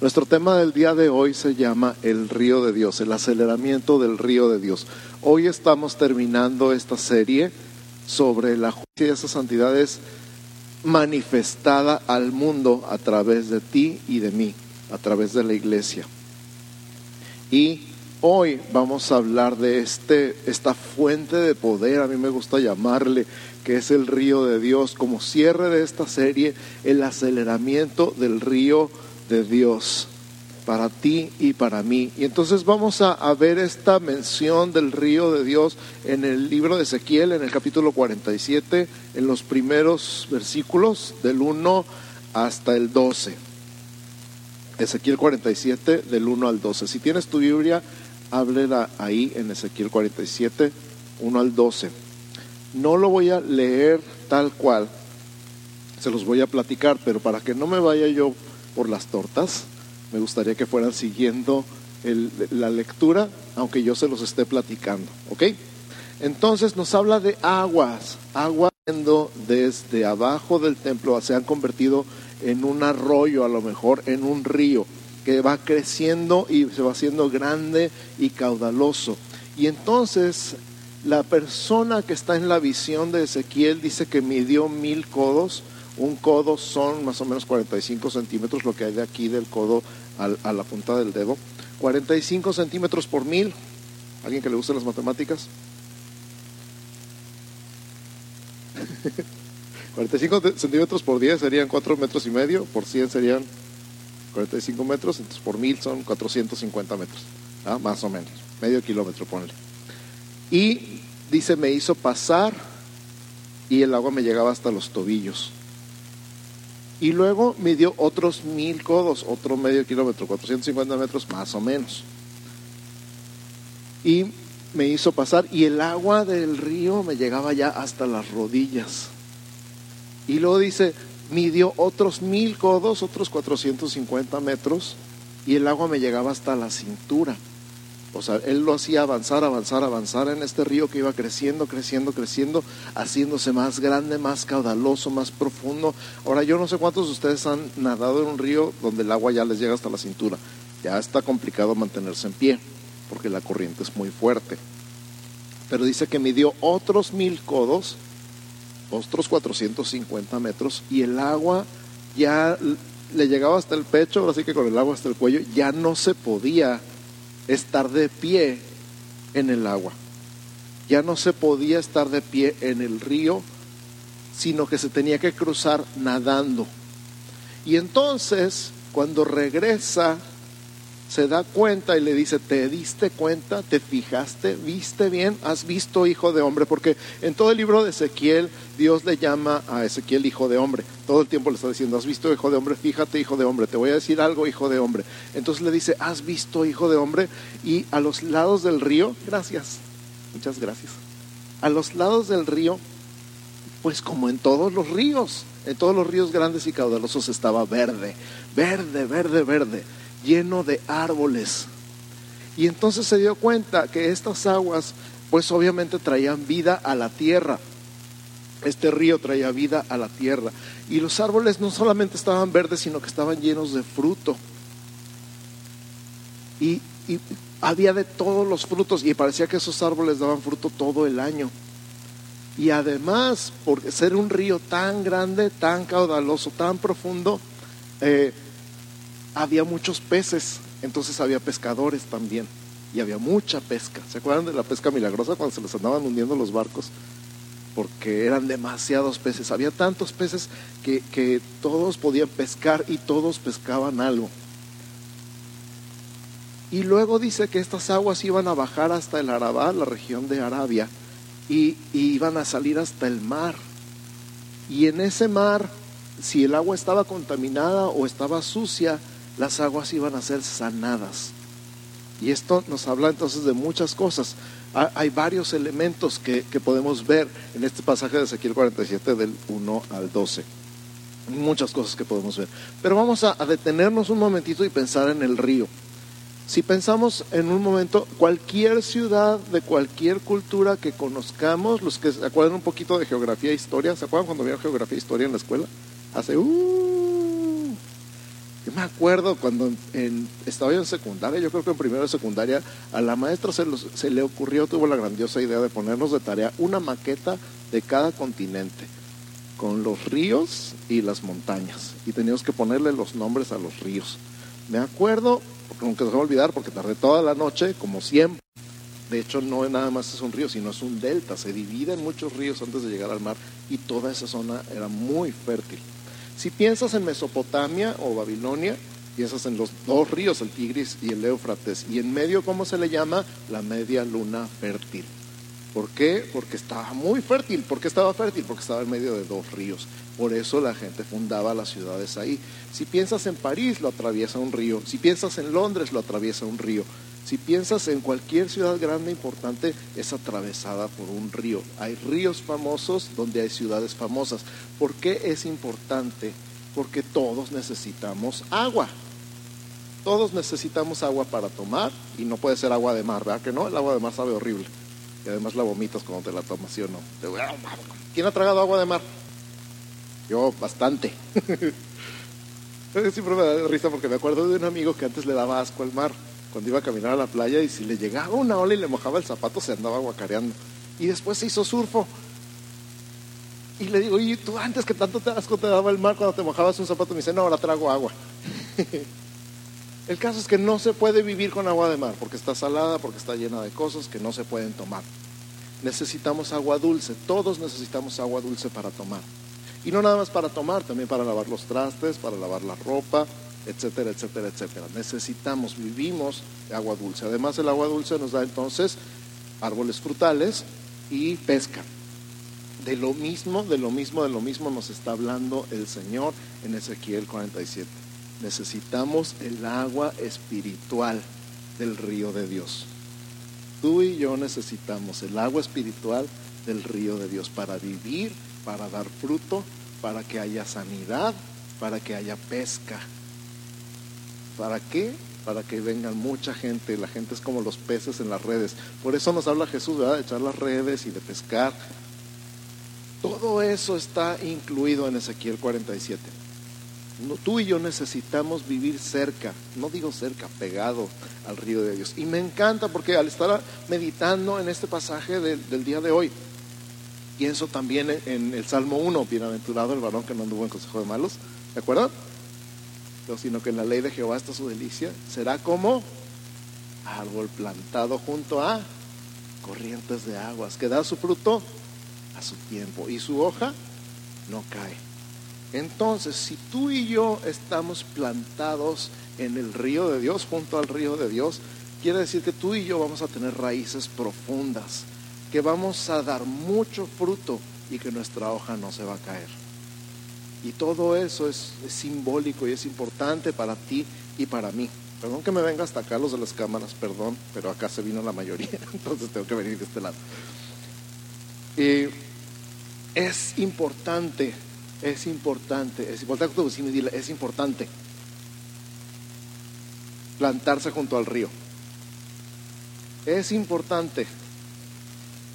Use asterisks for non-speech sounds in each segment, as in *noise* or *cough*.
Nuestro tema del día de hoy se llama el río de Dios, el aceleramiento del río de Dios. Hoy estamos terminando esta serie sobre la justicia y esa santidad es manifestada al mundo a través de ti y de mí, a través de la iglesia. Y hoy vamos a hablar de este, esta fuente de poder, a mí me gusta llamarle, que es el río de Dios, como cierre de esta serie, el aceleramiento del río de Dios para ti y para mí. Y entonces vamos a, ver esta mención del río de Dios en el libro de Ezequiel, en el capítulo 47, en los primeros versículos del 1 hasta el 12. Ezequiel 47, del 1 al 12. Si tienes tu Biblia, háblela ahí en Ezequiel 47, 1 al 12. No lo voy a leer tal cual, se los voy a platicar, pero para que no me vaya yo por las tortas, me gustaría que fueran siguiendo la lectura, aunque yo se los esté platicando, ¿ok? Entonces nos habla de aguas, aguas desde abajo del templo se han convertido en un arroyo, a lo mejor en un río, que va creciendo y se va haciendo grande y caudaloso. Y entonces la persona que está en la visión de Ezequiel dice que midió mil codos, un codo son más o menos 45 centímetros, lo que hay de aquí del codo a la punta del dedo. 45 centímetros por mil. ¿Alguien que le guste las matemáticas? *laughs* 45 centímetros por 10 serían 4 metros y medio, por 100 serían 45 metros, entonces por mil son 450 metros, ¿ah? más o menos, medio kilómetro, ponle. Y dice, me hizo pasar y el agua me llegaba hasta los tobillos. Y luego midió otros mil codos, otro medio kilómetro, 450 metros más o menos. Y me hizo pasar y el agua del río me llegaba ya hasta las rodillas. Y luego dice, midió otros mil codos, otros 450 metros, y el agua me llegaba hasta la cintura. O sea, él lo hacía avanzar, avanzar, avanzar en este río que iba creciendo, creciendo, creciendo, haciéndose más grande, más caudaloso, más profundo. Ahora, yo no sé cuántos de ustedes han nadado en un río donde el agua ya les llega hasta la cintura. Ya está complicado mantenerse en pie, porque la corriente es muy fuerte. Pero dice que midió otros mil codos, otros 450 metros, y el agua ya le llegaba hasta el pecho, así que con el agua hasta el cuello, ya no se podía estar de pie en el agua. Ya no se podía estar de pie en el río, sino que se tenía que cruzar nadando. Y entonces, cuando regresa se da cuenta y le dice, ¿te diste cuenta? ¿Te fijaste? ¿Viste bien? ¿Has visto hijo de hombre? Porque en todo el libro de Ezequiel Dios le llama a Ezequiel hijo de hombre. Todo el tiempo le está diciendo, ¿has visto hijo de hombre? Fíjate hijo de hombre, te voy a decir algo hijo de hombre. Entonces le dice, ¿has visto hijo de hombre? Y a los lados del río, gracias, muchas gracias. A los lados del río, pues como en todos los ríos, en todos los ríos grandes y caudalosos estaba verde, verde, verde, verde lleno de árboles. Y entonces se dio cuenta que estas aguas, pues obviamente traían vida a la tierra. Este río traía vida a la tierra. Y los árboles no solamente estaban verdes, sino que estaban llenos de fruto. Y, había de todos los frutos y parecía que esos árboles daban fruto todo el año. Y además, por ser un río tan grande, tan caudaloso, tan profundo, eh, había muchos peces, entonces había pescadores también y había mucha pesca. ¿Se acuerdan de la pesca milagrosa cuando se les andaban hundiendo los barcos? Porque eran demasiados peces. Había tantos peces que, que todos podían pescar y todos pescaban algo. Y luego dice que estas aguas iban a bajar hasta el Arabá, la región de Arabia, y, y iban a salir hasta el mar. Y en ese mar, si el agua estaba contaminada o estaba sucia, las aguas iban a ser sanadas. Y esto nos habla entonces de muchas cosas. Hay varios elementos que, podemos ver en este pasaje de Ezequiel 47 del 1 al 12. Muchas cosas que podemos ver. Pero vamos a, detenernos un momentito y pensar en el río. Si pensamos en un momento, cualquier ciudad de cualquier cultura que conozcamos, los que se acuerdan un poquito de geografía e historia, ¿se acuerdan cuando había geografía e historia en la escuela? Hace, uh, Yo me acuerdo cuando en, estaba yo en secundaria, yo creo que en primero de secundaria, a la maestra se, se le ocurrió, tuvo la grandiosa idea de ponernos de tarea una maqueta de cada continente, con los ríos y las montañas. Y teníamos que ponerle los nombres a los ríos. Me acuerdo, nunca se va a olvidar porque tardé toda la noche, como siempre. De hecho, no nada más es un río, sino es un delta. Se divide en muchos ríos antes de llegar al mar y toda esa zona era muy fértil. Si piensas en Mesopotamia o Babilonia, piensas en los dos ríos, el Tigris y el Éufrates, y en medio, ¿cómo se le llama? La media luna fértil. ¿Por qué? Porque estaba muy fértil. ¿Por qué estaba fértil? Porque estaba en medio de dos ríos. Por eso la gente fundaba las ciudades ahí. Si piensas en París, lo atraviesa un río. Si piensas en Londres, lo atraviesa un río. Si piensas en cualquier ciudad grande importante, es atravesada por un río. Hay ríos famosos donde hay ciudades famosas. ¿Por qué es importante? Porque todos necesitamos agua. Todos necesitamos agua para tomar y no puede ser agua de mar, ¿verdad que no? El agua de mar sabe horrible. Y además la vomitas cuando te la tomas, ¿sí o no? ¿Quién ha tragado agua de mar? Yo, bastante. *laughs* Siempre me da risa porque me acuerdo de un amigo que antes le daba asco al mar cuando iba a caminar a la playa y si le llegaba una ola y le mojaba el zapato se andaba guacareando. Y después se hizo surfo. Y le digo, y tú antes que tanto te asco te daba el mar cuando te mojabas un zapato, me dice, no, ahora trago agua. *laughs* el caso es que no se puede vivir con agua de mar porque está salada, porque está llena de cosas que no se pueden tomar. Necesitamos agua dulce, todos necesitamos agua dulce para tomar. Y no nada más para tomar, también para lavar los trastes, para lavar la ropa, etcétera, etcétera, etcétera. Necesitamos, vivimos agua dulce. Además, el agua dulce nos da entonces árboles frutales y pesca. De lo mismo, de lo mismo, de lo mismo nos está hablando el Señor en Ezequiel 47. Necesitamos el agua espiritual del río de Dios. Tú y yo necesitamos el agua espiritual del río de Dios para vivir, para dar fruto, para que haya sanidad, para que haya pesca, ¿Para qué? Para que vengan mucha gente. La gente es como los peces en las redes. Por eso nos habla Jesús, ¿verdad? De echar las redes y de pescar. Todo eso está incluido en Ezequiel 47. tú y yo necesitamos vivir cerca, no digo cerca, pegado al río de Dios. Y me encanta porque al estar meditando en este pasaje del, día de hoy, pienso también en el Salmo 1, bienaventurado el varón que no anduvo en consejo de malos, ¿de acuerdo? Sino que en la ley de Jehová está su delicia, será como árbol plantado junto a corrientes de aguas, que da su fruto a su tiempo y su hoja no cae. Entonces, si tú y yo estamos plantados en el río de Dios, junto al río de Dios, quiere decir que tú y yo vamos a tener raíces profundas, que vamos a dar mucho fruto y que nuestra hoja no se va a caer. Y todo eso es, simbólico y es importante para ti y para mí. Perdón que me venga hasta acá los de las cámaras, perdón, pero acá se vino la mayoría, *laughs* entonces tengo que venir de este lado. Y es importante, es importante, es importante, es importante plantarse junto al río. Es importante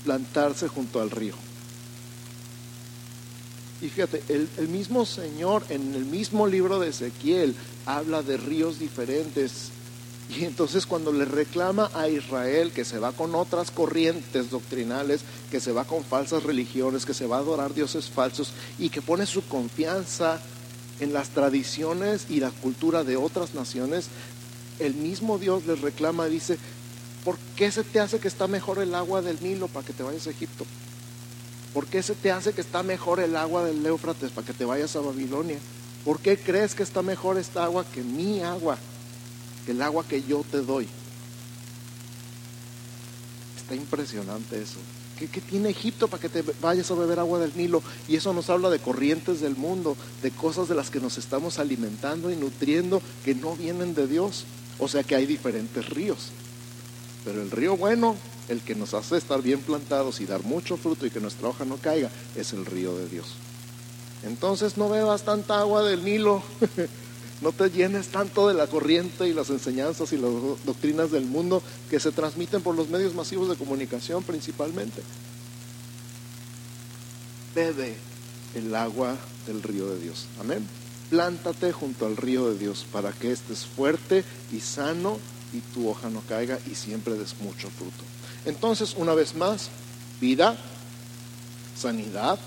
plantarse junto al río. Y fíjate, el, mismo Señor en el mismo libro de Ezequiel habla de ríos diferentes. Y entonces cuando le reclama a Israel que se va con otras corrientes doctrinales, que se va con falsas religiones, que se va a adorar dioses falsos y que pone su confianza en las tradiciones y la cultura de otras naciones, el mismo Dios les reclama, dice, ¿por qué se te hace que está mejor el agua del Nilo para que te vayas a Egipto? ¿Por qué se te hace que está mejor el agua del Éufrates para que te vayas a Babilonia? ¿Por qué crees que está mejor esta agua que mi agua, que el agua que yo te doy? Está impresionante eso. ¿Qué, ¿Qué, tiene Egipto para que te vayas a beber agua del Nilo? Y eso nos habla de corrientes del mundo, de cosas de las que nos estamos alimentando y nutriendo que no vienen de Dios. O sea que hay diferentes ríos. Pero el río bueno el que nos hace estar bien plantados y dar mucho fruto y que nuestra hoja no caiga, es el río de Dios. Entonces no bebas tanta agua del Nilo, *laughs* no te llenes tanto de la corriente y las enseñanzas y las doctrinas del mundo que se transmiten por los medios masivos de comunicación principalmente. Bebe el agua del río de Dios. Amén. Plántate junto al río de Dios para que estés fuerte y sano y tu hoja no caiga y siempre des mucho fruto. Entonces, una vez más, vida, sanidad,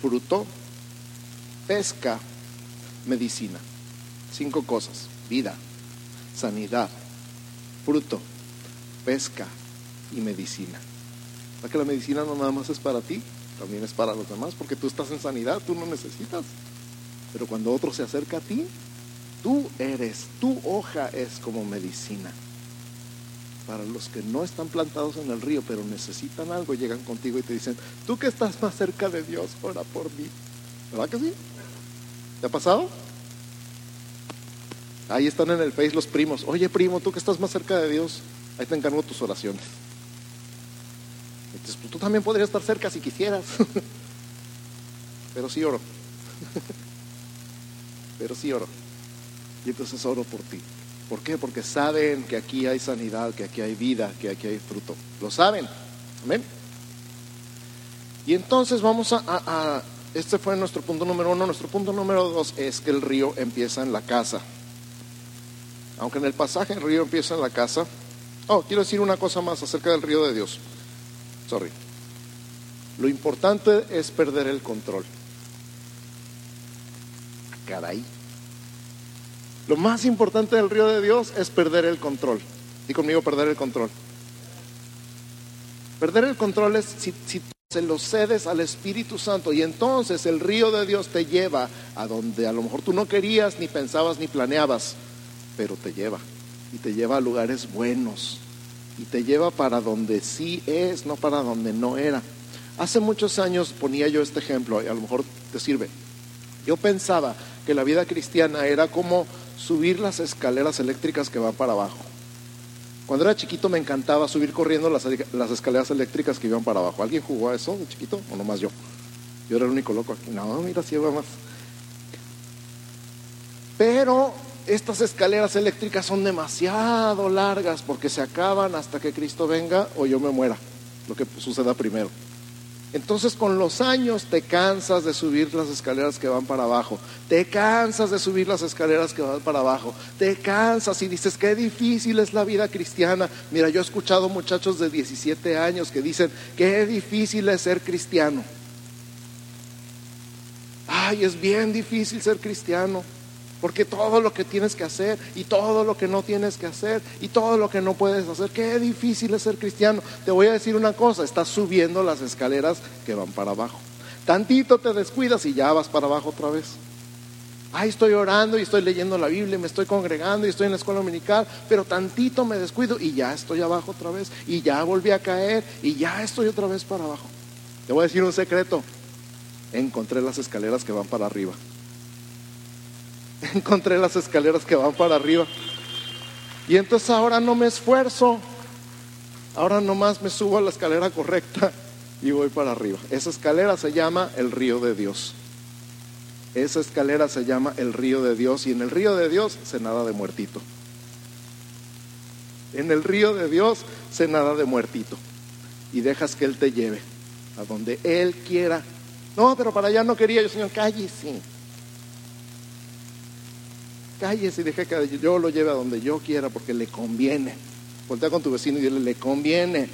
fruto, pesca, medicina. Cinco cosas. Vida, sanidad, fruto, pesca y medicina. ¿Para que la medicina no nada más es para ti? También es para los demás, porque tú estás en sanidad, tú no necesitas. Pero cuando otro se acerca a ti, tú eres, tu hoja es como medicina. Para los que no están plantados en el río, pero necesitan algo, llegan contigo y te dicen, tú que estás más cerca de Dios, ora por mí. ¿Verdad que sí? ¿Te ha pasado? Ahí están en el Face los primos. Oye, primo, tú que estás más cerca de Dios, ahí te encargo tus oraciones. Entonces, pues, tú también podrías estar cerca si quisieras. *laughs* Pero sí oro. *laughs* Pero sí oro. Y entonces oro por ti. ¿Por qué? Porque saben que aquí hay sanidad, que aquí hay vida, que aquí hay fruto. Lo saben. Amén. Y entonces vamos a, este fue nuestro punto número uno. Nuestro punto número dos es que el río empieza en la casa. Aunque en el pasaje el río empieza en la casa. Oh, quiero decir una cosa más acerca del río de Dios. Sorry. Lo importante es perder el control. Caray. Lo más importante del río de Dios es perder el control. Y conmigo perder el control. Perder el control es si, si, se lo cedes al Espíritu Santo y entonces el río de Dios te lleva a donde a lo mejor tú no querías, ni pensabas, ni planeabas, pero te lleva. Y te lleva a lugares buenos. Y te lleva para donde sí es, no para donde no era. Hace muchos años ponía yo este ejemplo y a lo mejor te sirve. Yo pensaba que la vida cristiana era como subir las escaleras eléctricas que van para abajo. Cuando era chiquito me encantaba subir corriendo las, escaleras eléctricas que iban para abajo. ¿Alguien jugó a eso de chiquito o nomás yo? Yo era el único loco aquí. No, mira, si iba más. Pero estas escaleras eléctricas son demasiado largas porque se acaban hasta que Cristo venga o yo me muera, lo que suceda primero. Entonces con los años te cansas de subir las escaleras que van para abajo, te cansas de subir las escaleras que van para abajo, te cansas y dices, qué difícil es la vida cristiana. Mira, yo he escuchado muchachos de 17 años que dicen, qué difícil es ser cristiano. Ay, es bien difícil ser cristiano. Porque todo lo que tienes que hacer y todo lo que no tienes que hacer y todo lo que no puedes hacer, qué difícil es ser cristiano. Te voy a decir una cosa, estás subiendo las escaleras que van para abajo. Tantito te descuidas y ya vas para abajo otra vez. Ay, estoy orando y estoy leyendo la Biblia, me estoy congregando y estoy en la escuela dominical, pero tantito me descuido y ya estoy abajo otra vez y ya volví a caer y ya estoy otra vez para abajo. Te voy a decir un secreto. Encontré las escaleras que van para arriba. *laughs* encontré las escaleras que van para arriba. Y entonces ahora no me esfuerzo, ahora nomás me subo a la escalera correcta y voy para arriba. Esa escalera se llama el río de Dios. Esa escalera se llama el río de Dios y en el río de Dios se nada de muertito. En el río de Dios se nada de muertito y dejas que Él te lleve a donde Él quiera. No, pero para allá no quería yo, Señor, cállese cállese y deje que yo lo lleve a donde yo quiera porque le conviene. Voltea con tu vecino y dile, le conviene.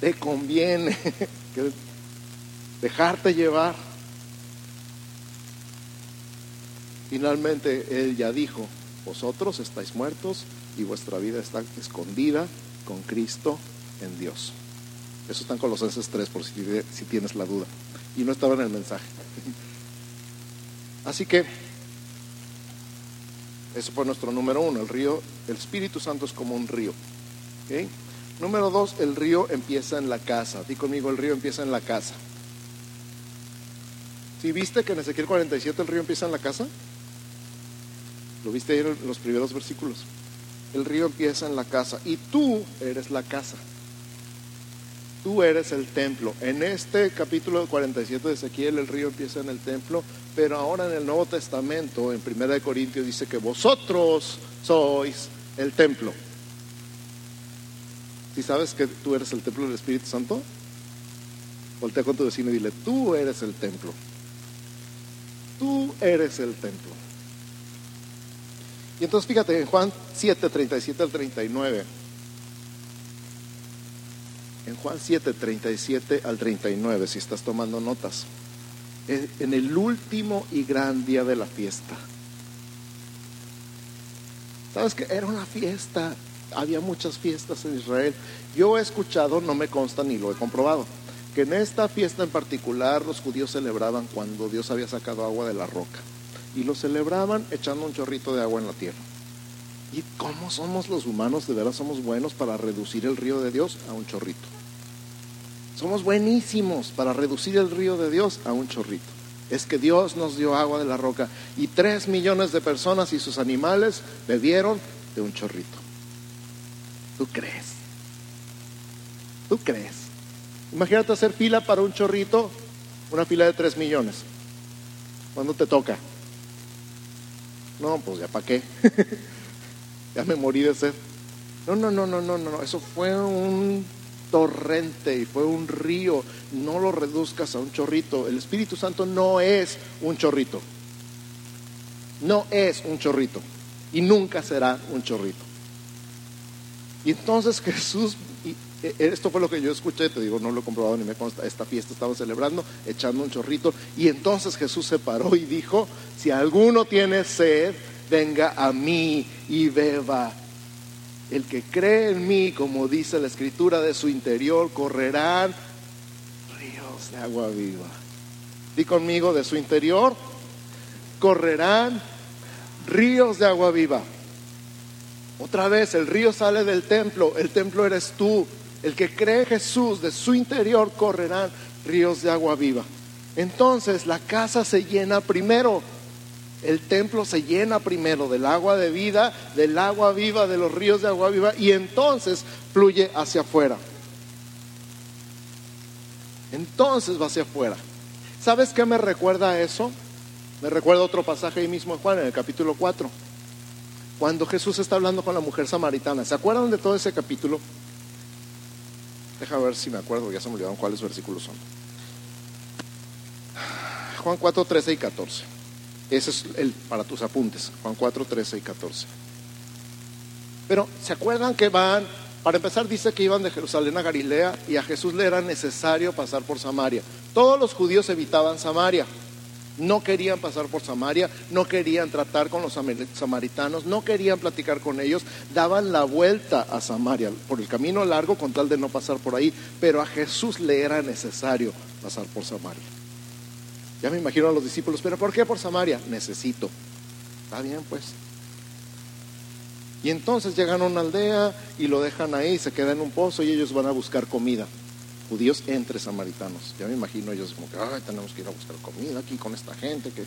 Le conviene *laughs* dejarte llevar. Finalmente él ya dijo, vosotros estáis muertos y vuestra vida está escondida con Cristo en Dios. Eso está en Colosenses 3 por si tienes la duda. Y no estaba en el mensaje. *laughs* Así que ese fue nuestro número uno. El río, el Espíritu Santo es como un río. Número dos, el río empieza en la casa. Di conmigo, el río empieza en la casa. ¿Sí viste que en Ezequiel 47 el río empieza en la casa? Lo viste ahí en los primeros versículos. El río empieza en la casa y tú eres la casa. Tú eres el templo. En este capítulo 47 de Ezequiel el río empieza en el templo, pero ahora en el Nuevo Testamento, en 1 Corintios, dice que vosotros sois el templo. Si sabes que tú eres el templo del Espíritu Santo, voltea con tu vecino y dile, tú eres el templo. Tú eres el templo. Y entonces fíjate en Juan 7, 37 al 39. En Juan 7, 37 al 39, si estás tomando notas. En el último y gran día de la fiesta. ¿Sabes que Era una fiesta. Había muchas fiestas en Israel. Yo he escuchado, no me consta ni lo he comprobado, que en esta fiesta en particular los judíos celebraban cuando Dios había sacado agua de la roca y lo celebraban echando un chorrito de agua en la tierra. ¿Y cómo somos los humanos? De veras somos buenos para reducir el río de Dios a un chorrito. Somos buenísimos para reducir el río de Dios a un chorrito. Es que Dios nos dio agua de la roca y tres millones de personas y sus animales bebieron de un chorrito. ¿Tú crees? ¿Tú crees? Imagínate hacer fila para un chorrito, una fila de tres millones. ¿Cuándo te toca? No, pues ya para qué. *laughs* ya me morí de sed. No, no, no, no, no, no. Eso fue un torrente y fue un río. No lo reduzcas a un chorrito. El Espíritu Santo no es un chorrito. No es un chorrito. Y nunca será un chorrito. Y entonces Jesús, y esto fue lo que yo escuché, te digo, no lo he comprobado ni me consta, esta fiesta estaba celebrando, echando un chorrito, y entonces Jesús se paró y dijo, si alguno tiene sed, venga a mí y beba. El que cree en mí, como dice la escritura, de su interior correrán ríos de agua viva. Di conmigo, de su interior correrán ríos de agua viva. Otra vez, el río sale del templo, el templo eres tú. El que cree en Jesús, de su interior correrán ríos de agua viva. Entonces la casa se llena primero, el templo se llena primero del agua de vida, del agua viva, de los ríos de agua viva, y entonces fluye hacia afuera. Entonces va hacia afuera. ¿Sabes qué me recuerda eso? Me recuerda otro pasaje ahí mismo en Juan, en el capítulo 4 cuando Jesús está hablando con la mujer samaritana. ¿Se acuerdan de todo ese capítulo? Deja ver si me acuerdo, ya se me olvidaron cuáles versículos son. Juan 4, 13 y 14. Ese es el para tus apuntes. Juan 4, 13 y 14. Pero, ¿se acuerdan que van? Para empezar, dice que iban de Jerusalén a Galilea y a Jesús le era necesario pasar por Samaria. Todos los judíos evitaban Samaria. No querían pasar por Samaria, no querían tratar con los samaritanos, no querían platicar con ellos, daban la vuelta a Samaria por el camino largo con tal de no pasar por ahí, pero a Jesús le era necesario pasar por Samaria. Ya me imagino a los discípulos, pero ¿por qué por Samaria? Necesito. Está bien, pues. Y entonces llegan a una aldea y lo dejan ahí, se queda en un pozo y ellos van a buscar comida judíos entre samaritanos. Ya me imagino ellos como que, ay, tenemos que ir a buscar comida aquí con esta gente que...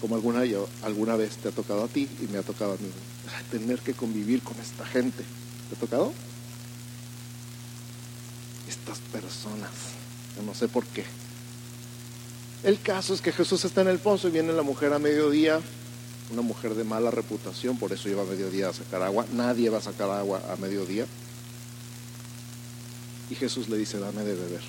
Como alguna, yo, alguna vez te ha tocado a ti y me ha tocado a mí, tener que convivir con esta gente. ¿Te ha tocado? Personas, yo no sé por qué. El caso es que Jesús está en el pozo y viene la mujer a mediodía una mujer de mala reputación, por eso iba a mediodía a sacar agua. Nadie va a sacar agua a mediodía. Y Jesús le dice, dame de beber.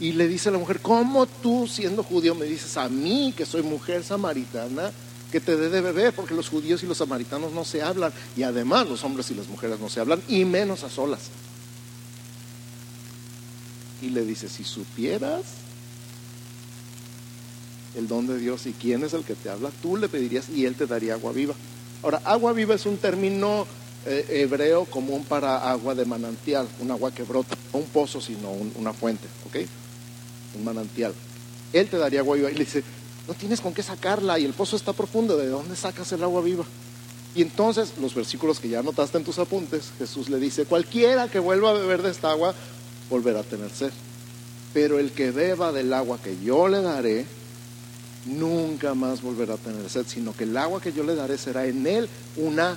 Y le dice a la mujer, ¿cómo tú siendo judío me dices a mí, que soy mujer samaritana, que te dé de beber? Porque los judíos y los samaritanos no se hablan. Y además los hombres y las mujeres no se hablan, y menos a solas. Y le dice, si supieras el don de Dios y quién es el que te habla, tú le pedirías y él te daría agua viva. Ahora, agua viva es un término eh, hebreo común para agua de manantial, un agua que brota, no un pozo, sino una fuente, ¿ok? Un manantial. Él te daría agua viva y le dice, no tienes con qué sacarla y el pozo está profundo, ¿de dónde sacas el agua viva? Y entonces, los versículos que ya anotaste en tus apuntes, Jesús le dice, cualquiera que vuelva a beber de esta agua, volverá a tener sed. Pero el que beba del agua que yo le daré, nunca más volverá a tener sed, sino que el agua que yo le daré será en él una,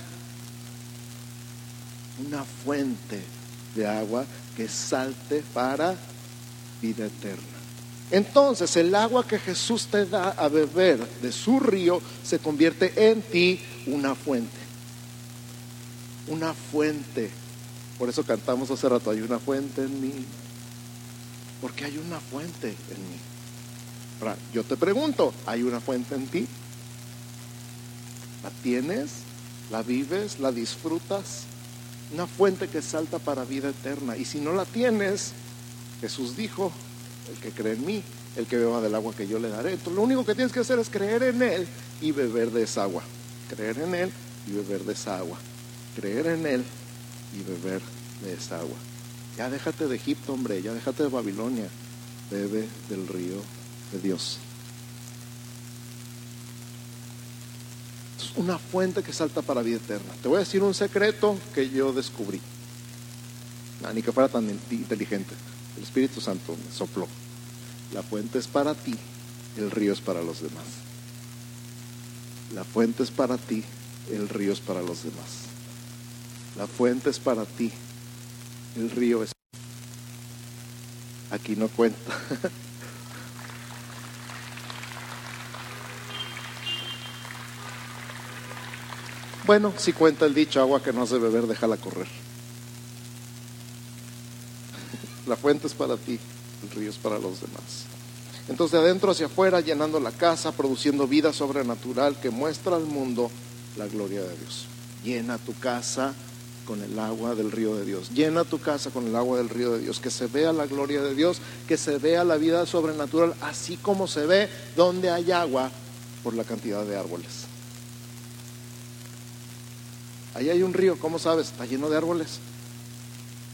una fuente de agua que salte para vida eterna. Entonces el agua que Jesús te da a beber de su río se convierte en ti una fuente. Una fuente. Por eso cantamos hace rato, hay una fuente en mí. Porque hay una fuente en mí. Ahora, yo te pregunto, ¿hay una fuente en ti? ¿La tienes? ¿La vives? ¿La disfrutas? Una fuente que salta para vida eterna. Y si no la tienes, Jesús dijo, el que cree en mí, el que beba del agua que yo le daré. Entonces lo único que tienes que hacer es creer en Él y beber de esa agua. Creer en Él y beber de esa agua. Creer en Él y beber de esa agua. Ya déjate de Egipto, hombre, ya déjate de Babilonia. Bebe del río de Dios. Es una fuente que salta para vida eterna. Te voy a decir un secreto que yo descubrí. ni que fuera tan inteligente. El Espíritu Santo me sopló. La fuente es para ti, el río es para los demás. La fuente es para ti, el río es para los demás. La fuente es para ti, el río es... Aquí no cuenta. *laughs* Bueno, si cuenta el dicho, agua que no has de beber, déjala correr. *laughs* La fuente es para ti, el río es para los demás. Entonces de adentro hacia afuera, llenando la casa, produciendo vida sobrenatural que muestra al mundo la gloria de Dios. Llena tu casa con el agua del río de Dios. Llena tu casa con el agua del río de Dios. Que se vea la gloria de Dios, que se vea la vida sobrenatural, así como se ve donde hay agua por la cantidad de árboles. Ahí hay un río, ¿cómo sabes? Está lleno de árboles.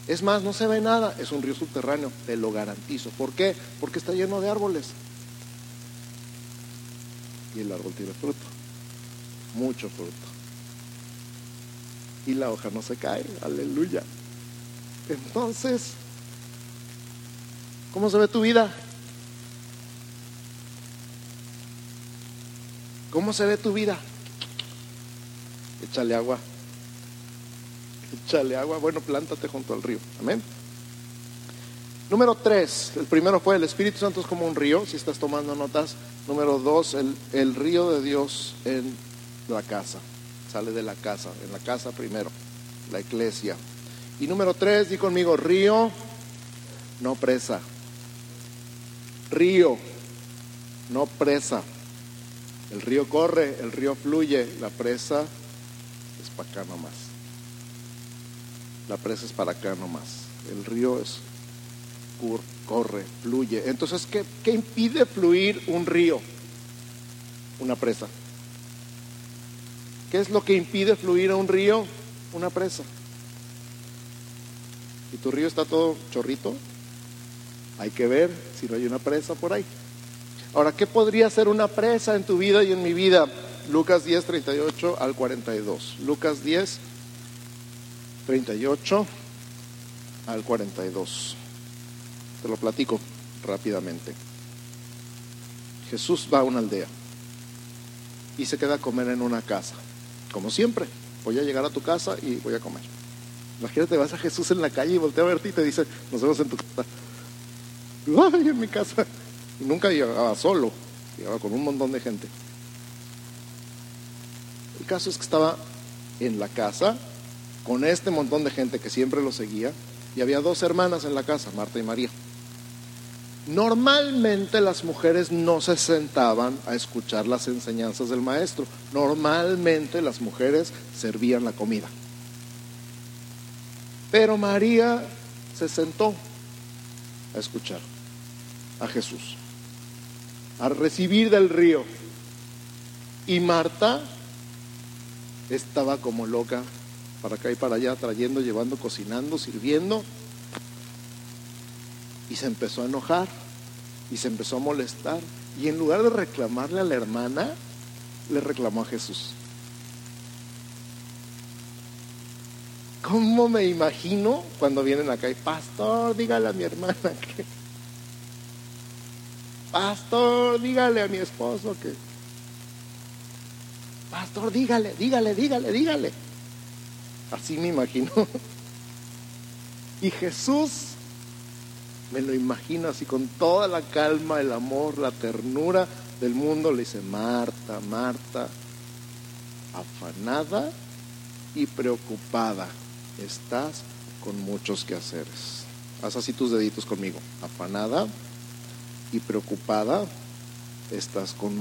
Es más, no se ve nada, es un río subterráneo, te lo garantizo. ¿Por qué? Porque está lleno de árboles. Y el árbol tiene fruto, mucho fruto y la hoja no se cae. Aleluya. Entonces, ¿cómo se ve tu vida? ¿Cómo se ve tu vida? Échale agua. Échale agua. Bueno, plántate junto al río. Amén. Número tres, el primero fue el Espíritu Santo es como un río, si estás tomando notas. Número dos, el, el río de Dios en la casa sale de la casa, en la casa primero, la iglesia. Y número tres, di conmigo, río, no presa. Río, no presa. El río corre, el río fluye, la presa es para acá nomás. La presa es para acá nomás. El río es corre, fluye. Entonces, ¿qué, ¿qué impide fluir un río? Una presa. ¿Qué es lo que impide fluir a un río? Una presa. Y tu río está todo chorrito. Hay que ver si no hay una presa por ahí. Ahora, ¿qué podría ser una presa en tu vida y en mi vida? Lucas 10, 38 al 42. Lucas 10, 38 al 42. Te lo platico rápidamente. Jesús va a una aldea y se queda a comer en una casa como siempre, voy a llegar a tu casa y voy a comer. Imagínate, vas a Jesús en la calle y voltea a verte y te dice, nos vemos en tu casa. Ay, en mi casa. Y nunca llegaba solo, llegaba con un montón de gente. El caso es que estaba en la casa con este montón de gente que siempre lo seguía y había dos hermanas en la casa, Marta y María. Normalmente las mujeres no se sentaban a escuchar las enseñanzas del maestro. Normalmente las mujeres servían la comida. Pero María se sentó a escuchar a Jesús, a recibir del río. Y Marta estaba como loca para acá y para allá, trayendo, llevando, cocinando, sirviendo y se empezó a enojar y se empezó a molestar. Y en lugar de reclamarle a la hermana, le reclamó a Jesús. ¿Cómo me imagino cuando vienen acá y, pastor, dígale a mi hermana que... Pastor, dígale a mi esposo que... Pastor, dígale, dígale, dígale, dígale. Así me imagino. Y Jesús me lo imagino así con toda la calma, el amor, la ternura del mundo. Le dice, Marta, Marta, afanada y preocupada, estás con muchos quehaceres. Haz así tus deditos conmigo. Afanada y preocupada estás con...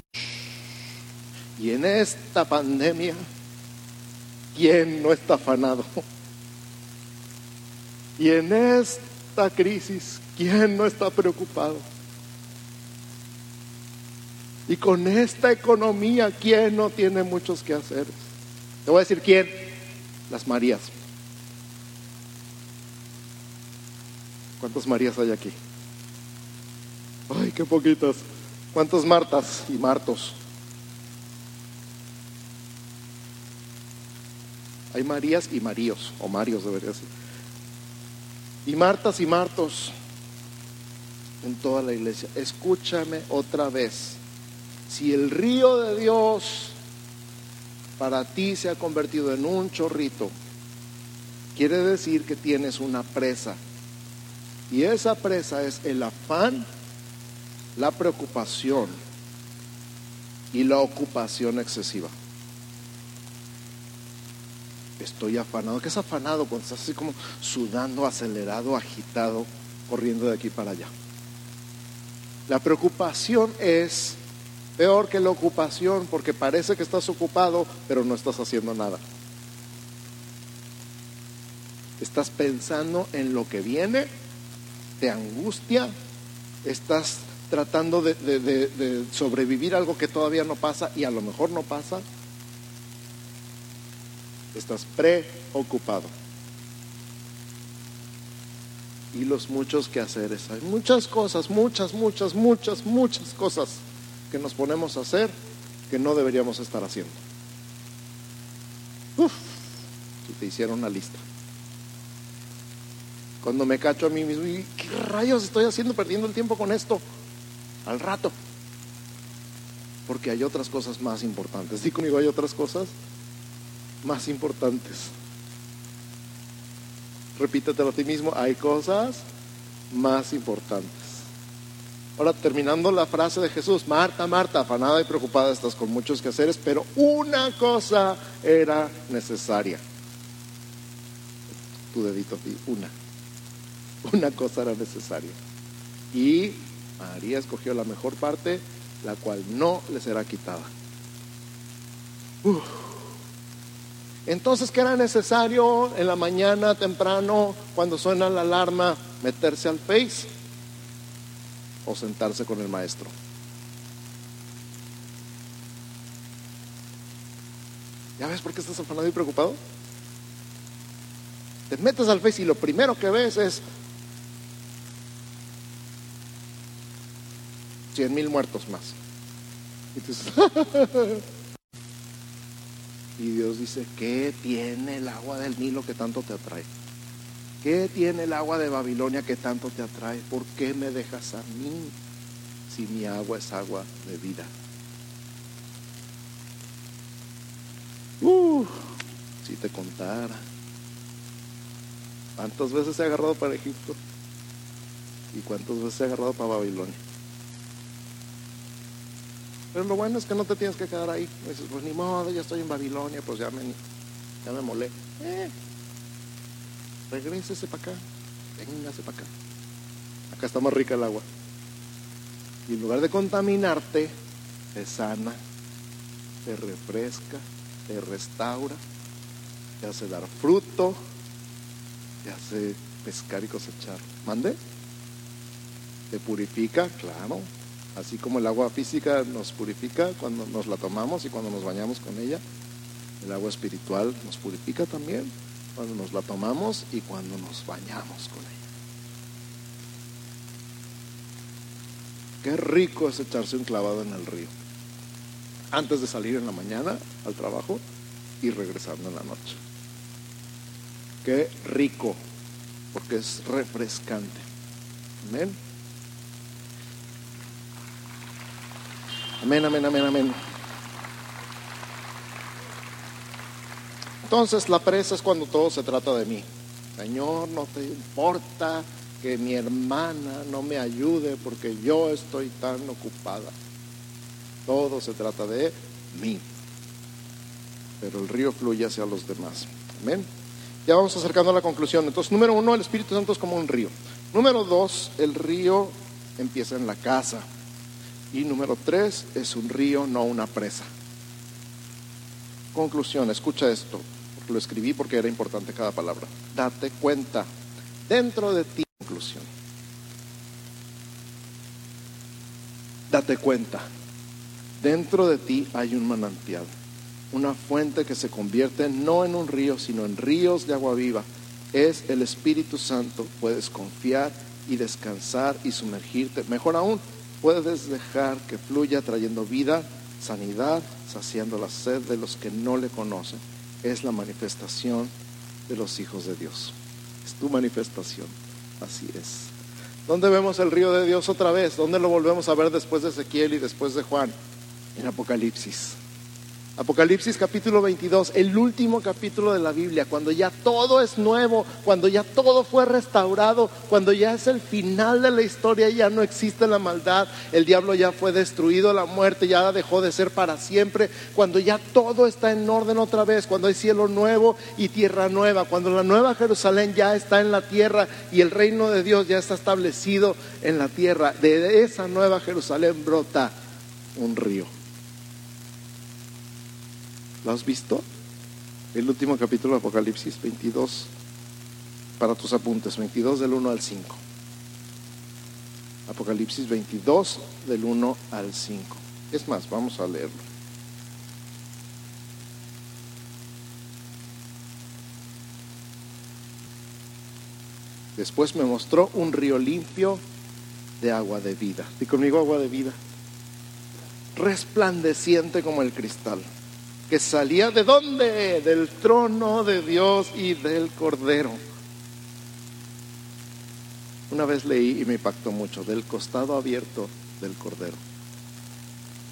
Y en esta pandemia, ¿quién no está afanado? Y en esta crisis, ¿quién no está preocupado? Y con esta economía, ¿quién no tiene muchos que hacer? Te voy a decir quién. Las Marías. ¿Cuántas Marías hay aquí? Ay, qué poquitas. ¿Cuántas Martas y Martos? Hay Marías y Maríos, o Marios debería ser. Y Martas y Martos en toda la iglesia. Escúchame otra vez. Si el río de Dios para ti se ha convertido en un chorrito, quiere decir que tienes una presa. Y esa presa es el afán, la preocupación y la ocupación excesiva. Estoy afanado. ¿Qué es afanado? Cuando estás así como sudando, acelerado, agitado, corriendo de aquí para allá. La preocupación es Peor que la ocupación, porque parece que estás ocupado, pero no estás haciendo nada. Estás pensando en lo que viene, te angustia, estás tratando de, de, sobrevivir algo que todavía no pasa y a lo mejor no pasa. Estás preocupado. Y los muchos quehaceres. Hay muchas cosas, muchas, muchas, muchas, muchas cosas que nos ponemos a hacer que no deberíamos estar haciendo. Uf, si te hiciera una lista. Cuando me cacho a mí mismo, ¿y qué rayos estoy haciendo perdiendo el tiempo con esto? Al rato. Porque hay otras cosas más importantes. Dí conmigo, hay otras cosas más importantes. Repítetelo a ti mismo, hay cosas más importantes. Ahora, terminando la frase de Jesús, Marta, Marta, afanada y preocupada estás con muchos quehaceres, pero una cosa era necesaria. Tu dedito, una. Una cosa era necesaria. Y María escogió la mejor parte, la cual no le será quitada. Entonces, ¿qué era necesario en la mañana temprano, cuando suena la alarma, meterse al Face? o sentarse con el maestro. ¿Ya ves por qué estás afanado y preocupado? Te metes al Face y lo primero que ves es 100 mil muertos más. Y, *laughs* y Dios dice, ¿qué tiene el agua del Nilo que tanto te atrae? ¿Qué tiene el agua de Babilonia que tanto te atrae? ¿Por qué me dejas a mí si mi agua es agua de vida? Uh, si te contara. ¿Cuántas veces ha agarrado para Egipto? ¿Y cuántas veces ha agarrado para Babilonia? Pero lo bueno es que no te tienes que quedar ahí. Dices, pues ni modo, ya estoy en Babilonia, pues ya me, ya me molé. Eh, regrésese para acá, véngase para acá. Acá está más rica el agua. Y en lugar de contaminarte, te sana, te refresca, te restaura, te hace dar fruto, te hace pescar y cosechar. ¿Mande? Te purifica, claro. Así como el agua física nos purifica cuando nos la tomamos y cuando nos bañamos con ella, el agua espiritual nos purifica también cuando nos la tomamos y cuando nos bañamos con ella. Qué rico es echarse un clavado en el río. Antes de salir en la mañana al trabajo y regresando en la noche. Qué rico, porque es refrescante. Amén. Amén, amén, amén, amén. Entonces la presa es cuando todo se trata de mí. Señor, no te importa que mi hermana no me ayude porque yo estoy tan ocupada. Todo se trata de mí. Pero el río fluye hacia los demás. Amén. Ya vamos acercando a la conclusión. Entonces, número uno, el Espíritu Santo es como un río. Número dos, el río empieza en la casa. Y número tres, es un río, no una presa. Conclusión, escucha esto. Lo escribí porque era importante cada palabra. Date cuenta, dentro de ti, conclusión. Date cuenta, dentro de ti hay un manantial, una fuente que se convierte no en un río, sino en ríos de agua viva. Es el Espíritu Santo. Puedes confiar y descansar y sumergirte. Mejor aún, puedes dejar que fluya trayendo vida, sanidad, saciando la sed de los que no le conocen. Es la manifestación de los hijos de Dios. Es tu manifestación. Así es. ¿Dónde vemos el río de Dios otra vez? ¿Dónde lo volvemos a ver después de Ezequiel y después de Juan? En Apocalipsis. Apocalipsis capítulo 22, el último capítulo de la Biblia, cuando ya todo es nuevo, cuando ya todo fue restaurado, cuando ya es el final de la historia, ya no existe la maldad, el diablo ya fue destruido, la muerte ya dejó de ser para siempre, cuando ya todo está en orden otra vez, cuando hay cielo nuevo y tierra nueva, cuando la nueva Jerusalén ya está en la tierra y el reino de Dios ya está establecido en la tierra, de esa nueva Jerusalén brota un río. ¿Lo has visto? El último capítulo de Apocalipsis 22, para tus apuntes, 22 del 1 al 5. Apocalipsis 22 del 1 al 5. Es más, vamos a leerlo. Después me mostró un río limpio de agua de vida. Y conmigo agua de vida. Resplandeciente como el cristal que salía de dónde? Del trono de Dios y del Cordero. Una vez leí y me impactó mucho, del costado abierto del Cordero.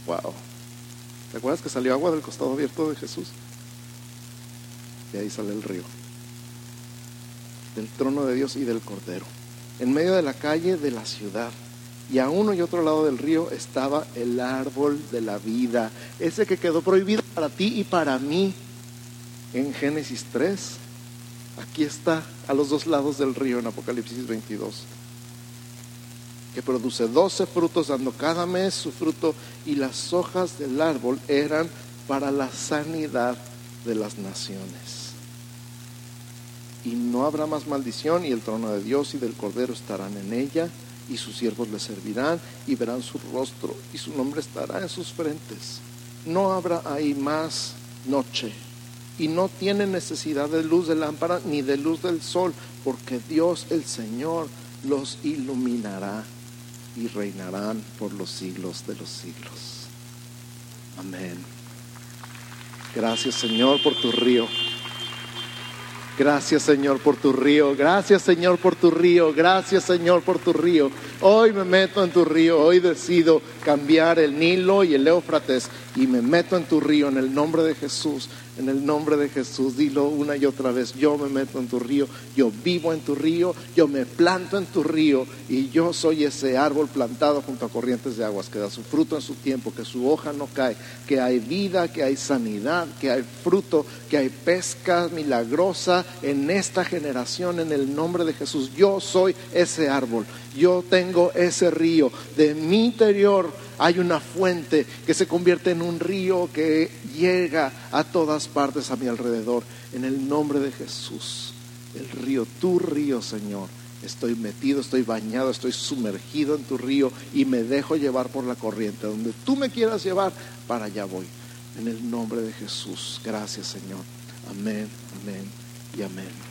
Wow. ¿Te acuerdas que salió agua del costado abierto de Jesús? Y ahí sale el río. Del trono de Dios y del Cordero. En medio de la calle de la ciudad y a uno y otro lado del río estaba el árbol de la vida, ese que quedó prohibido para ti y para mí en Génesis 3. Aquí está a los dos lados del río en Apocalipsis 22, que produce doce frutos dando cada mes su fruto y las hojas del árbol eran para la sanidad de las naciones. Y no habrá más maldición y el trono de Dios y del Cordero estarán en ella y sus siervos le servirán y verán su rostro y su nombre estará en sus frentes. No habrá ahí más noche y no tienen necesidad de luz de lámpara ni de luz del sol, porque Dios el Señor los iluminará y reinarán por los siglos de los siglos. Amén. Gracias Señor por tu río. Gracias Señor por tu río, gracias Señor por tu río, gracias Señor por tu río. Hoy me meto en tu río, hoy decido cambiar el Nilo y el Éufrates y me meto en tu río en el nombre de Jesús en el nombre de Jesús, dilo una y otra vez, yo me meto en tu río, yo vivo en tu río, yo me planto en tu río y yo soy ese árbol plantado junto a corrientes de aguas que da su fruto en su tiempo, que su hoja no cae, que hay vida, que hay sanidad, que hay fruto, que hay pesca milagrosa en esta generación en el nombre de Jesús. Yo soy ese árbol, yo tengo ese río de mi interior hay una fuente que se convierte en un río que llega a todas partes a mi alrededor. En el nombre de Jesús, el río, tu río, Señor. Estoy metido, estoy bañado, estoy sumergido en tu río y me dejo llevar por la corriente. Donde tú me quieras llevar, para allá voy. En el nombre de Jesús. Gracias, Señor. Amén, amén y amén.